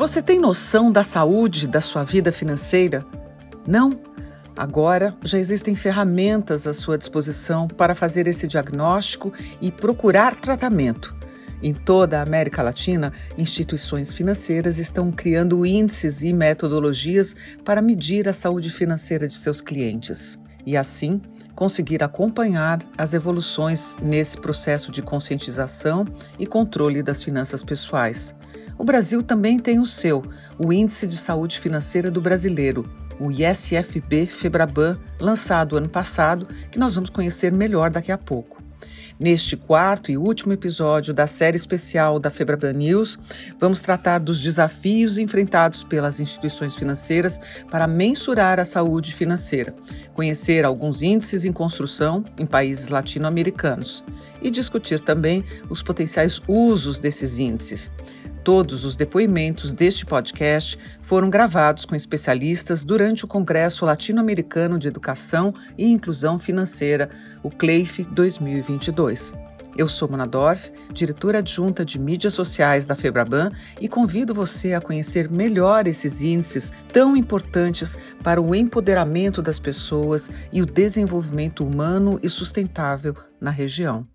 Você tem noção da saúde da sua vida financeira? Não? Agora já existem ferramentas à sua disposição para fazer esse diagnóstico e procurar tratamento. Em toda a América Latina, instituições financeiras estão criando índices e metodologias para medir a saúde financeira de seus clientes e, assim, conseguir acompanhar as evoluções nesse processo de conscientização e controle das finanças pessoais. O Brasil também tem o seu, o Índice de Saúde Financeira do Brasileiro, o ISFB Febraban, lançado ano passado, que nós vamos conhecer melhor daqui a pouco. Neste quarto e último episódio da série especial da Febraban News, vamos tratar dos desafios enfrentados pelas instituições financeiras para mensurar a saúde financeira, conhecer alguns índices em construção em países latino-americanos e discutir também os potenciais usos desses índices. Todos os depoimentos deste podcast foram gravados com especialistas durante o Congresso Latino-Americano de Educação e Inclusão Financeira, o CLEIF 2022. Eu sou Mona Dorf, diretora adjunta de mídias sociais da Febraban e convido você a conhecer melhor esses índices tão importantes para o empoderamento das pessoas e o desenvolvimento humano e sustentável na região.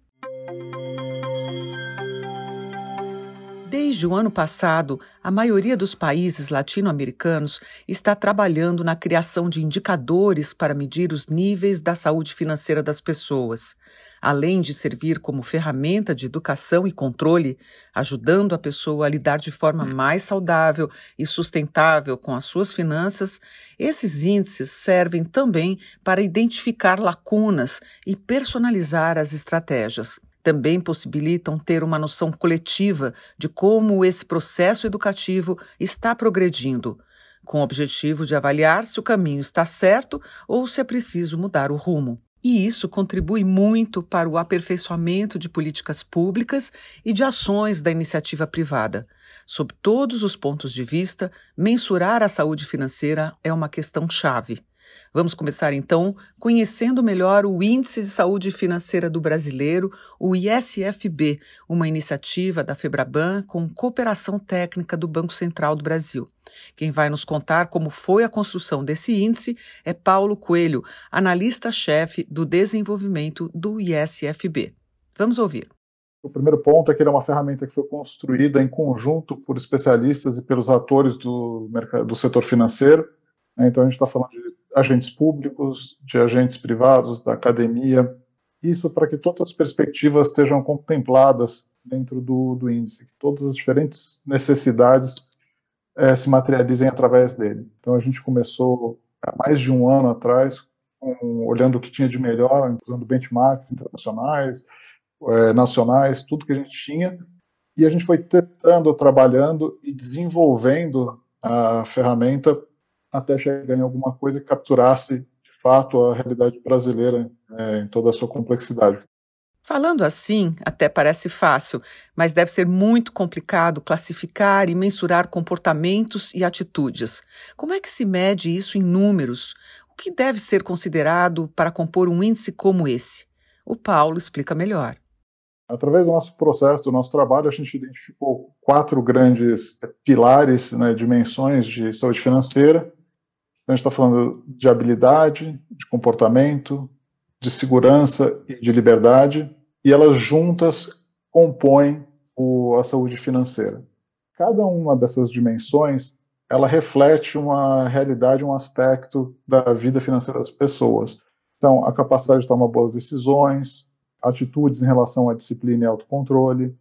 Desde o ano passado, a maioria dos países latino-americanos está trabalhando na criação de indicadores para medir os níveis da saúde financeira das pessoas. Além de servir como ferramenta de educação e controle, ajudando a pessoa a lidar de forma mais saudável e sustentável com as suas finanças, esses índices servem também para identificar lacunas e personalizar as estratégias também possibilitam ter uma noção coletiva de como esse processo educativo está progredindo, com o objetivo de avaliar se o caminho está certo ou se é preciso mudar o rumo. E isso contribui muito para o aperfeiçoamento de políticas públicas e de ações da iniciativa privada. Sob todos os pontos de vista, mensurar a saúde financeira é uma questão chave. Vamos começar então conhecendo melhor o Índice de Saúde Financeira do Brasileiro, o ISFB, uma iniciativa da Febraban com cooperação técnica do Banco Central do Brasil. Quem vai nos contar como foi a construção desse índice é Paulo Coelho, analista-chefe do desenvolvimento do ISFB. Vamos ouvir. O primeiro ponto é que ele é uma ferramenta que foi construída em conjunto por especialistas e pelos atores do, mercado, do setor financeiro. Né? Então, a gente está falando de agentes públicos, de agentes privados, da academia, isso para que todas as perspectivas estejam contempladas dentro do, do índice, que todas as diferentes necessidades é, se materializem através dele. Então a gente começou há mais de um ano atrás, com, olhando o que tinha de melhor, usando benchmarks internacionais, é, nacionais, tudo que a gente tinha, e a gente foi tentando, trabalhando e desenvolvendo a ferramenta até chegar em alguma coisa que capturasse de fato a realidade brasileira é, em toda a sua complexidade. Falando assim, até parece fácil, mas deve ser muito complicado classificar e mensurar comportamentos e atitudes. Como é que se mede isso em números? O que deve ser considerado para compor um índice como esse? O Paulo explica melhor. Através do nosso processo, do nosso trabalho, a gente identificou quatro grandes pilares, né, dimensões de saúde financeira, então, a gente está falando de habilidade, de comportamento, de segurança e de liberdade, e elas juntas compõem o, a saúde financeira. Cada uma dessas dimensões ela reflete uma realidade, um aspecto da vida financeira das pessoas. Então, a capacidade de tomar boas decisões, atitudes em relação à disciplina e autocontrole,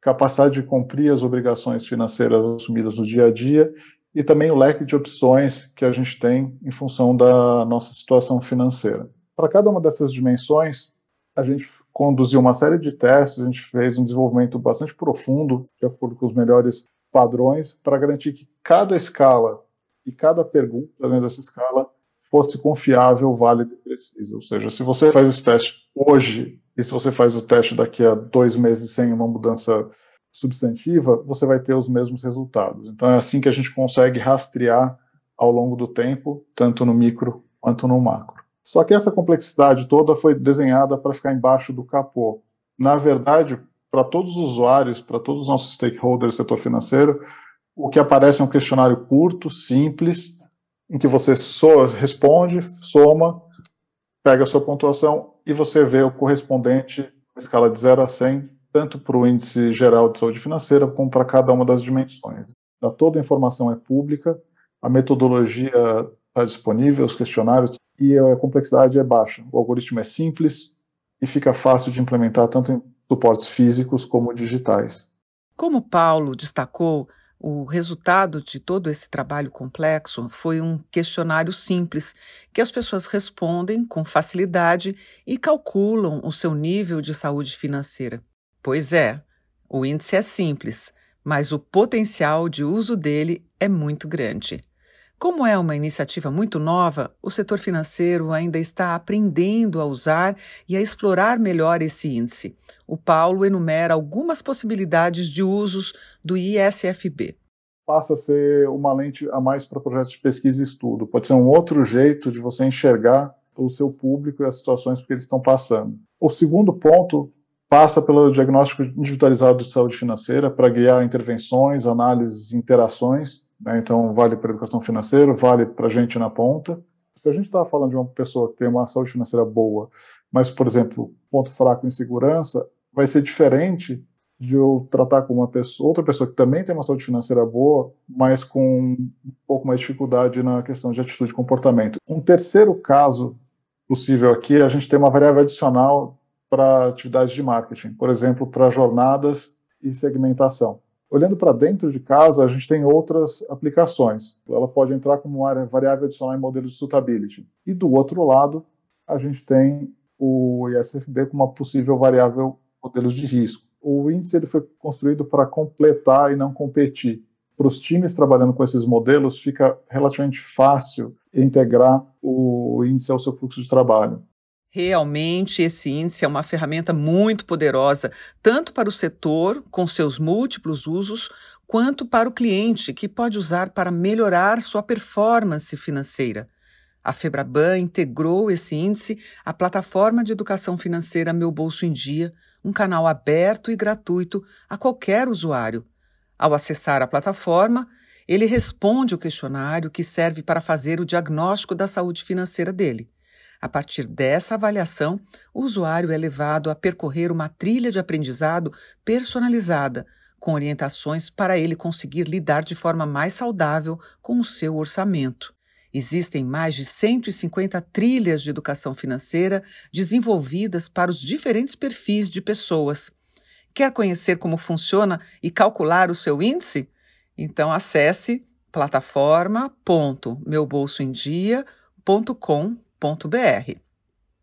capacidade de cumprir as obrigações financeiras assumidas no dia a dia e também o leque de opções que a gente tem em função da nossa situação financeira. Para cada uma dessas dimensões, a gente conduziu uma série de testes, a gente fez um desenvolvimento bastante profundo, de acordo com os melhores padrões, para garantir que cada escala e cada pergunta dentro dessa escala fosse confiável, válida e precisa. Ou seja, se você faz esse teste hoje e se você faz o teste daqui a dois meses sem uma mudança substantiva, você vai ter os mesmos resultados. Então é assim que a gente consegue rastrear ao longo do tempo, tanto no micro quanto no macro. Só que essa complexidade toda foi desenhada para ficar embaixo do capô. Na verdade, para todos os usuários, para todos os nossos stakeholders do setor financeiro, O que aparece é um questionário curto, simples, em que você so, responde, soma, pega a sua pontuação e você vê o correspondente na escala de 0 a 100, tanto para o índice geral de saúde financeira como para cada uma das dimensões. Toda a informação é pública, a metodologia está disponível, os questionários, e a complexidade é baixa. O algoritmo é simples e fica fácil de implementar tanto em suportes físicos como digitais. Como Paulo destacou, o resultado de todo esse trabalho complexo foi um questionário simples que as pessoas respondem com facilidade e calculam o seu nível de saúde financeira. Pois é, o índice é simples, mas o potencial de uso dele é muito grande. Como é uma iniciativa muito nova, o setor financeiro ainda está aprendendo a usar e a explorar melhor esse índice. O Paulo enumera algumas possibilidades de usos do ISFB. Passa a ser uma lente a mais para projetos de pesquisa e estudo. Pode ser um outro jeito de você enxergar o seu público e as situações que eles estão passando. O segundo ponto passa pelo diagnóstico individualizado de saúde financeira para guiar intervenções, análises, interações. Né? Então, vale para educação financeira, vale para gente na ponta. Se a gente está falando de uma pessoa que tem uma saúde financeira boa, mas, por exemplo, ponto fraco em segurança, vai ser diferente de eu tratar com uma pessoa, outra pessoa que também tem uma saúde financeira boa, mas com um pouco mais de dificuldade na questão de atitude e comportamento. Um terceiro caso possível aqui, é a gente tem uma variável adicional para atividades de marketing, por exemplo, para jornadas e segmentação. Olhando para dentro de casa, a gente tem outras aplicações. Ela pode entrar como uma variável adicional em modelos de suitability. E do outro lado, a gente tem o ISFB como uma possível variável modelos de risco. O índice ele foi construído para completar e não competir. Para os times trabalhando com esses modelos, fica relativamente fácil integrar o índice ao seu fluxo de trabalho. Realmente, esse índice é uma ferramenta muito poderosa, tanto para o setor, com seus múltiplos usos, quanto para o cliente, que pode usar para melhorar sua performance financeira. A Febraban integrou esse índice à plataforma de educação financeira Meu Bolso em Dia, um canal aberto e gratuito a qualquer usuário. Ao acessar a plataforma, ele responde o questionário que serve para fazer o diagnóstico da saúde financeira dele. A partir dessa avaliação, o usuário é levado a percorrer uma trilha de aprendizado personalizada, com orientações para ele conseguir lidar de forma mais saudável com o seu orçamento. Existem mais de 150 trilhas de educação financeira desenvolvidas para os diferentes perfis de pessoas. Quer conhecer como funciona e calcular o seu índice? Então acesse plataforma.meubolsoemdia.com.br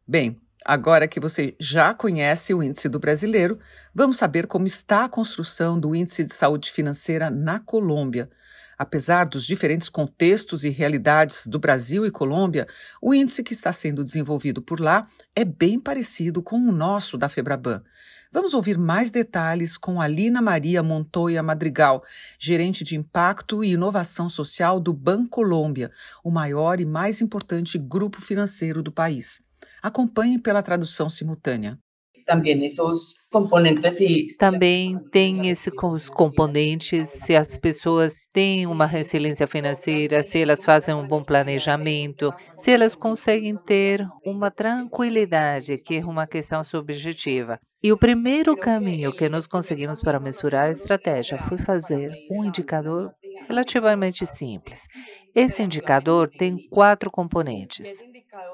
Bem, agora que você já conhece o Índice do Brasileiro, vamos saber como está a construção do Índice de Saúde Financeira na Colômbia. Apesar dos diferentes contextos e realidades do Brasil e Colômbia, o índice que está sendo desenvolvido por lá é bem parecido com o nosso da Febraban. Vamos ouvir mais detalhes com Alina Maria Montoya Madrigal, gerente de impacto e inovação social do Bancolômbia, o maior e mais importante grupo financeiro do país. Acompanhe pela tradução simultânea. Também esses componentes e também tem esses componentes se as pessoas têm uma resiliência financeira, se elas fazem um bom planejamento, se elas conseguem ter uma tranquilidade, que é uma questão subjetiva. E o primeiro caminho que nós conseguimos para mensurar a estratégia foi fazer um indicador relativamente simples. Esse indicador tem quatro componentes.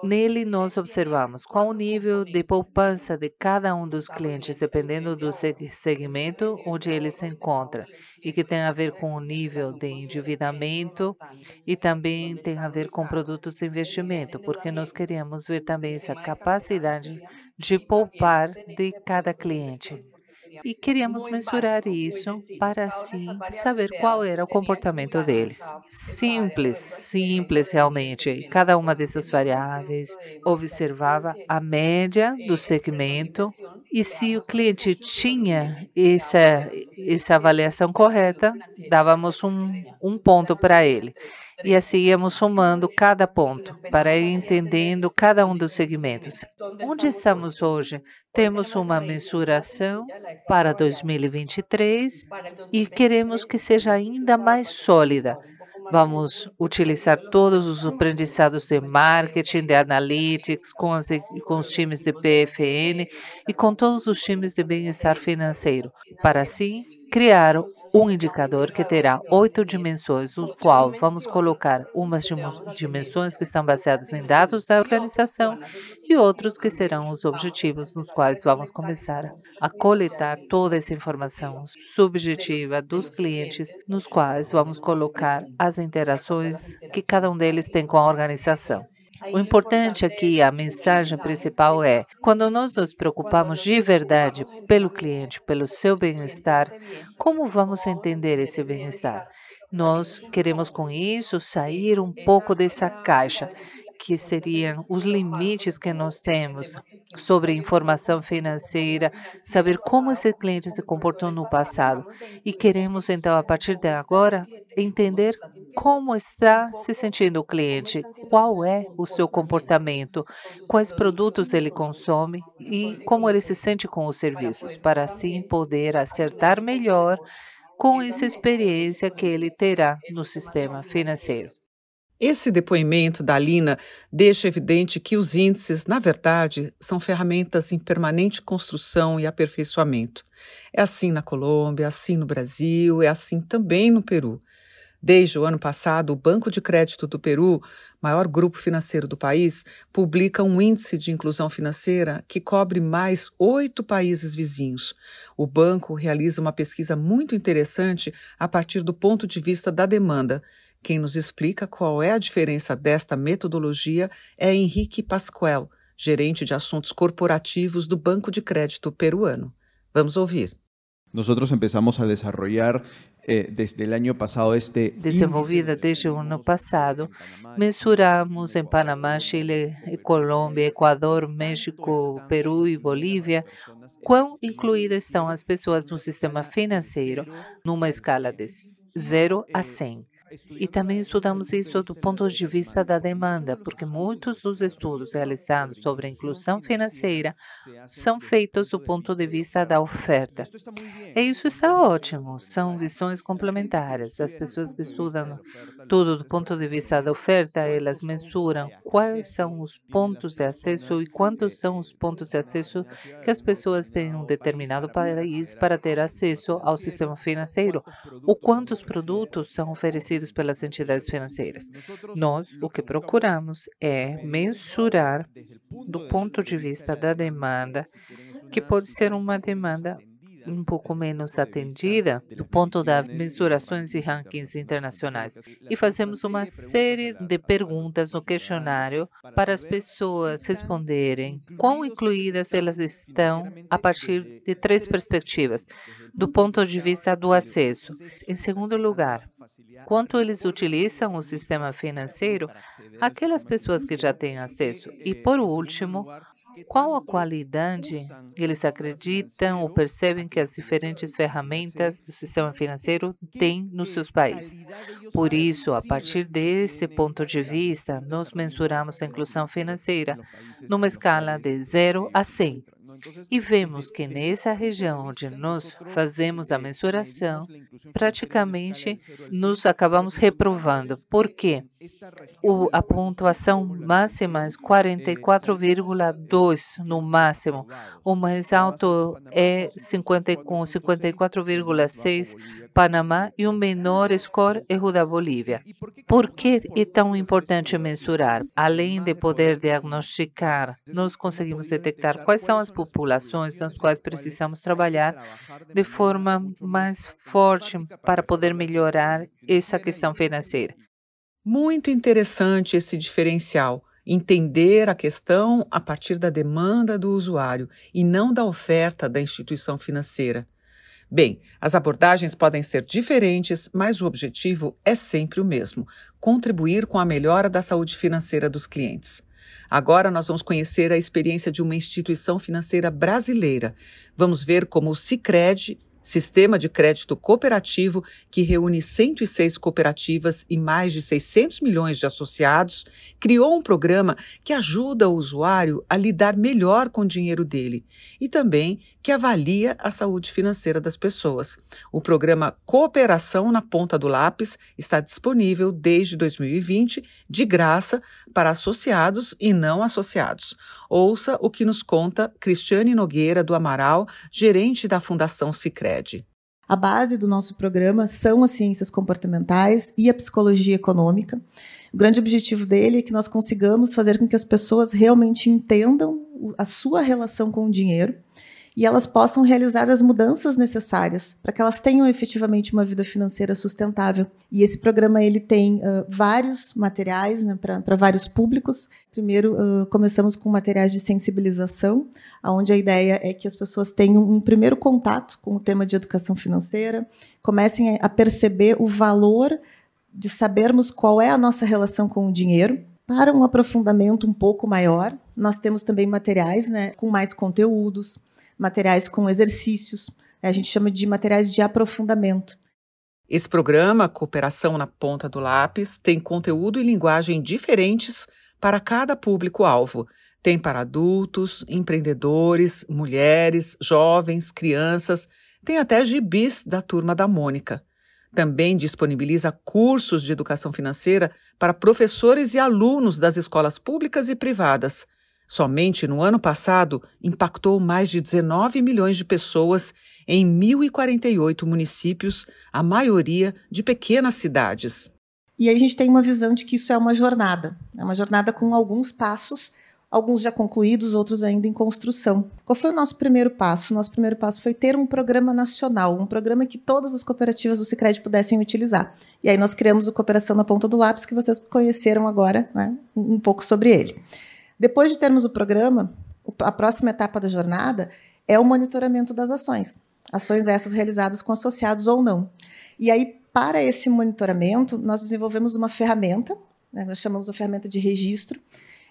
Nele, nós observamos qual o nível de poupança de cada um dos clientes, dependendo do segmento onde ele se encontra, e que tem a ver com o nível de endividamento e também tem a ver com produtos de investimento, porque nós queremos ver também essa capacidade de poupar de cada cliente. E queríamos mensurar isso para assim saber qual era o comportamento deles. Simples, simples realmente. Cada uma dessas variáveis observava a média do segmento e se o cliente tinha essa, essa avaliação correta, dávamos um, um ponto para ele. E assim íamos somando cada ponto para ir entendendo cada um dos segmentos. Onde estamos hoje? Temos uma mensuração para 2023 e queremos que seja ainda mais sólida. Vamos utilizar todos os aprendizados de marketing, de analytics, com, as, com os times de PFN e com todos os times de bem-estar financeiro, para assim criar um indicador que terá oito dimensões, no qual vamos colocar umas dimensões que estão baseadas em dados da organização e outros que serão os objetivos nos quais vamos começar a coletar toda essa informação subjetiva dos clientes, nos quais vamos colocar as interações que cada um deles tem com a organização. O importante aqui, a mensagem principal é: quando nós nos preocupamos de verdade pelo cliente, pelo seu bem-estar, como vamos entender esse bem-estar? Nós queremos com isso sair um pouco dessa caixa que seriam os limites que nós temos sobre informação financeira, saber como esse cliente se comportou no passado. E queremos, então, a partir de agora, entender como está se sentindo o cliente, qual é o seu comportamento, quais produtos ele consome e como ele se sente com os serviços, para assim poder acertar melhor com essa experiência que ele terá no sistema financeiro. Esse depoimento da Alina deixa evidente que os índices, na verdade, são ferramentas em permanente construção e aperfeiçoamento. É assim na Colômbia, é assim no Brasil, é assim também no Peru. Desde o ano passado, o Banco de Crédito do Peru, maior grupo financeiro do país, publica um índice de inclusão financeira que cobre mais oito países vizinhos. O banco realiza uma pesquisa muito interessante a partir do ponto de vista da demanda quem nos explica qual é a diferença desta metodologia é Henrique Pascoel, gerente de assuntos corporativos do Banco de Crédito peruano. Vamos ouvir. Nosotros empezamos a desarrollar eh, desde el año pasado este desenvolvida desde o ano passado, mensuramos em Panamá, Chile, Colômbia, Equador, México, Peru e Bolívia quão incluídas estão as pessoas no sistema financeiro numa escala de 0 a 100. E também estudamos isso do ponto de vista da demanda, porque muitos dos estudos realizados sobre a inclusão financeira são feitos do ponto de vista da oferta. E isso está ótimo, são visões complementares. As pessoas que estudam tudo do ponto de vista da oferta, elas mensuram quais são os pontos de acesso e quantos são os pontos de acesso que as pessoas têm em um determinado país para ter acesso ao sistema financeiro, ou quantos produtos são oferecidos pelas entidades financeiras. Nós, o que procuramos é mensurar, do ponto de vista da demanda, que pode ser uma demanda um pouco menos atendida do ponto das mensurações e rankings internacionais. E fazemos uma série de perguntas no questionário para as pessoas responderem quão incluídas elas estão a partir de três perspectivas. Do ponto de vista do acesso. Em segundo lugar, quanto eles utilizam o sistema financeiro, aquelas pessoas que já têm acesso. E, por último, qual a qualidade eles acreditam ou percebem que as diferentes ferramentas do sistema financeiro têm nos seus países? Por isso, a partir desse ponto de vista, nós mensuramos a inclusão financeira numa escala de 0 a 100, e vemos que nessa região onde nós fazemos a mensuração, praticamente nos acabamos reprovando. Por quê? O, a pontuação máxima é 44,2 no máximo. O mais alto é 50, com 54,6 Panamá e o menor score é o da Bolívia. Por que é tão importante mensurar? Além de poder diagnosticar, nós conseguimos detectar quais são as populações nas quais precisamos trabalhar de forma mais forte para poder melhorar essa questão financeira. Muito interessante esse diferencial. Entender a questão a partir da demanda do usuário e não da oferta da instituição financeira. Bem, as abordagens podem ser diferentes, mas o objetivo é sempre o mesmo: contribuir com a melhora da saúde financeira dos clientes. Agora nós vamos conhecer a experiência de uma instituição financeira brasileira. Vamos ver como o Sicredi sistema de crédito cooperativo que reúne 106 cooperativas e mais de 600 milhões de associados, criou um programa que ajuda o usuário a lidar melhor com o dinheiro dele e também que avalia a saúde financeira das pessoas. O programa Cooperação na Ponta do Lápis está disponível desde 2020, de graça, para associados e não associados. Ouça o que nos conta Cristiane Nogueira do Amaral, gerente da Fundação Sicredi. A base do nosso programa são as ciências comportamentais e a psicologia econômica. O grande objetivo dele é que nós consigamos fazer com que as pessoas realmente entendam a sua relação com o dinheiro e elas possam realizar as mudanças necessárias para que elas tenham efetivamente uma vida financeira sustentável. E esse programa ele tem uh, vários materiais né, para vários públicos. Primeiro, uh, começamos com materiais de sensibilização, onde a ideia é que as pessoas tenham um primeiro contato com o tema de educação financeira, comecem a perceber o valor de sabermos qual é a nossa relação com o dinheiro, para um aprofundamento um pouco maior, nós temos também materiais né, com mais conteúdos, materiais com exercícios. A gente chama de materiais de aprofundamento. Esse programa, Cooperação na Ponta do Lápis, tem conteúdo e linguagem diferentes para cada público-alvo. Tem para adultos, empreendedores, mulheres, jovens, crianças, tem até gibis da turma da Mônica. Também disponibiliza cursos de educação financeira para professores e alunos das escolas públicas e privadas. Somente no ano passado, impactou mais de 19 milhões de pessoas em 1.048 municípios, a maioria de pequenas cidades. E aí a gente tem uma visão de que isso é uma jornada, é uma jornada com alguns passos, alguns já concluídos, outros ainda em construção. Qual foi o nosso primeiro passo? O nosso primeiro passo foi ter um programa nacional, um programa que todas as cooperativas do Sicredi pudessem utilizar. E aí nós criamos o Cooperação na Ponta do Lápis, que vocês conheceram agora, né, um pouco sobre ele. Depois de termos o programa, a próxima etapa da jornada é o monitoramento das ações. Ações essas realizadas com associados ou não. E aí, para esse monitoramento, nós desenvolvemos uma ferramenta, né, nós chamamos a ferramenta de registro.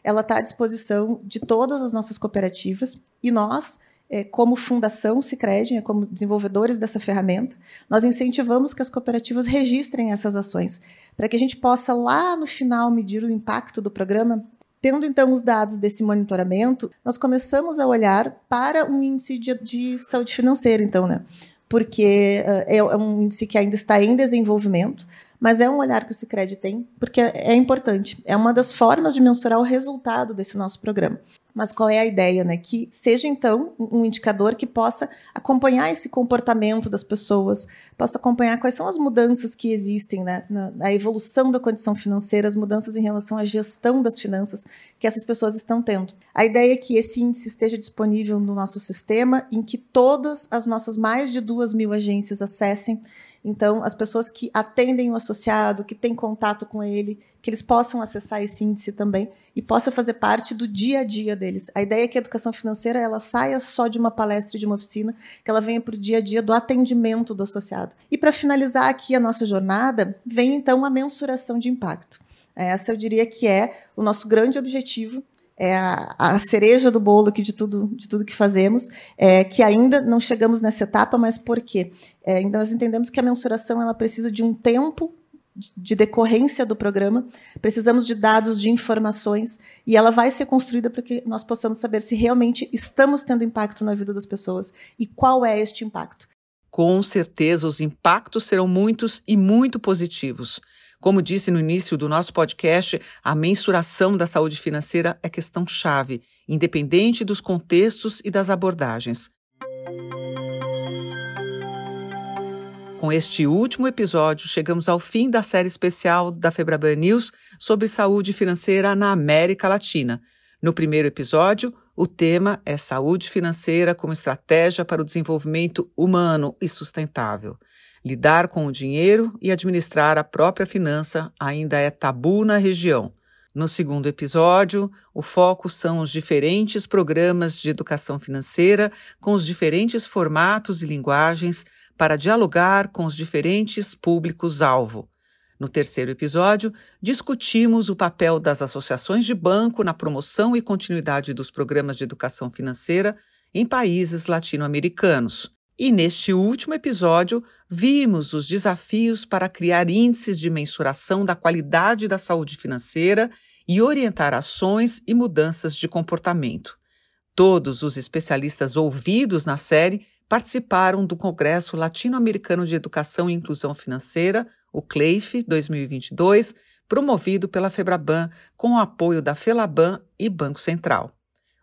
Ela está à disposição de todas as nossas cooperativas e nós, é, como Fundação Sicredi, né, como desenvolvedores dessa ferramenta, nós incentivamos que as cooperativas registrem essas ações, para que a gente possa lá no final medir o impacto do programa Tendo então os dados desse monitoramento, nós começamos a olhar para um índice de, de saúde financeira, então, né? Porque uh, é um índice que ainda está em desenvolvimento, mas é um olhar que o Cicred tem, porque é, é importante. É uma das formas de mensurar o resultado desse nosso programa. Mas qual é a ideia, né? Que seja então um indicador que possa acompanhar esse comportamento das pessoas, possa acompanhar quais são as mudanças que existem né? na, evolução da condição financeira, as mudanças em relação à gestão das finanças que essas pessoas estão tendo. A ideia é que esse índice esteja disponível no nosso sistema, em que todas as nossas mais de duas mil agências acessem então, as pessoas que atendem o associado, que têm contato com ele, que eles possam acessar esse índice também e possa fazer parte do dia a dia deles. A ideia é que a educação financeira ela saia só de uma palestra, de uma oficina, que ela venha para o dia a dia do atendimento do associado. E para finalizar aqui a nossa jornada, vem então a mensuração de impacto. Essa eu diria que é o nosso grande objetivo é a, a, cereja do bolo aqui de tudo, de tudo que fazemos, é, que ainda não chegamos nessa etapa, mas por quê? É, nós entendemos que a mensuração ela precisa de um tempo de decorrência do programa, precisamos de dados, de informações, e ela vai ser construída para que nós possamos saber se realmente estamos tendo impacto na vida das pessoas e qual é este impacto. Com certeza, os impactos serão muitos e muito positivos. Como disse no início do nosso podcast, a mensuração da saúde financeira é questão chave, independente dos contextos e das abordagens. Com este último episódio, chegamos ao fim da série especial da Febraban News sobre saúde financeira na América Latina. No primeiro episódio, o tema é saúde financeira como estratégia para o desenvolvimento humano e sustentável. Lidar com o dinheiro e administrar a própria finança ainda é tabu na região. No segundo episódio, o foco são os diferentes programas de educação financeira com os diferentes formatos e linguagens para dialogar com os diferentes públicos-alvo. No terceiro episódio, discutimos o papel das associações de banco na promoção e continuidade dos programas de educação financeira em países latino-americanos. E neste último episódio, vimos os desafios para criar índices de mensuração da qualidade da saúde financeira e orientar ações e mudanças de comportamento. Todos os especialistas ouvidos na série participaram do Congresso Latino-Americano de Educação e Inclusão Financeira, o CLEIF 2022, promovido pela Febraban com o apoio da Felaban e Banco Central.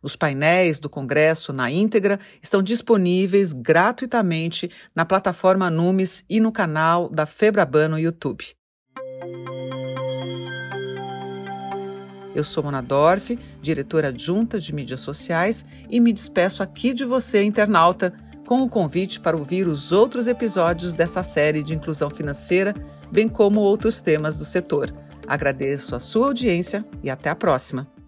Os painéis do Congresso na íntegra estão disponíveis gratuitamente na plataforma Numes e no canal da Febraban no YouTube. Eu sou Mona Dorf, diretora adjunta de mídias sociais, e me despeço aqui de você, internauta, com o convite para ouvir os outros episódios dessa série de inclusão financeira, bem como outros temas do setor. Agradeço a sua audiência e até a próxima.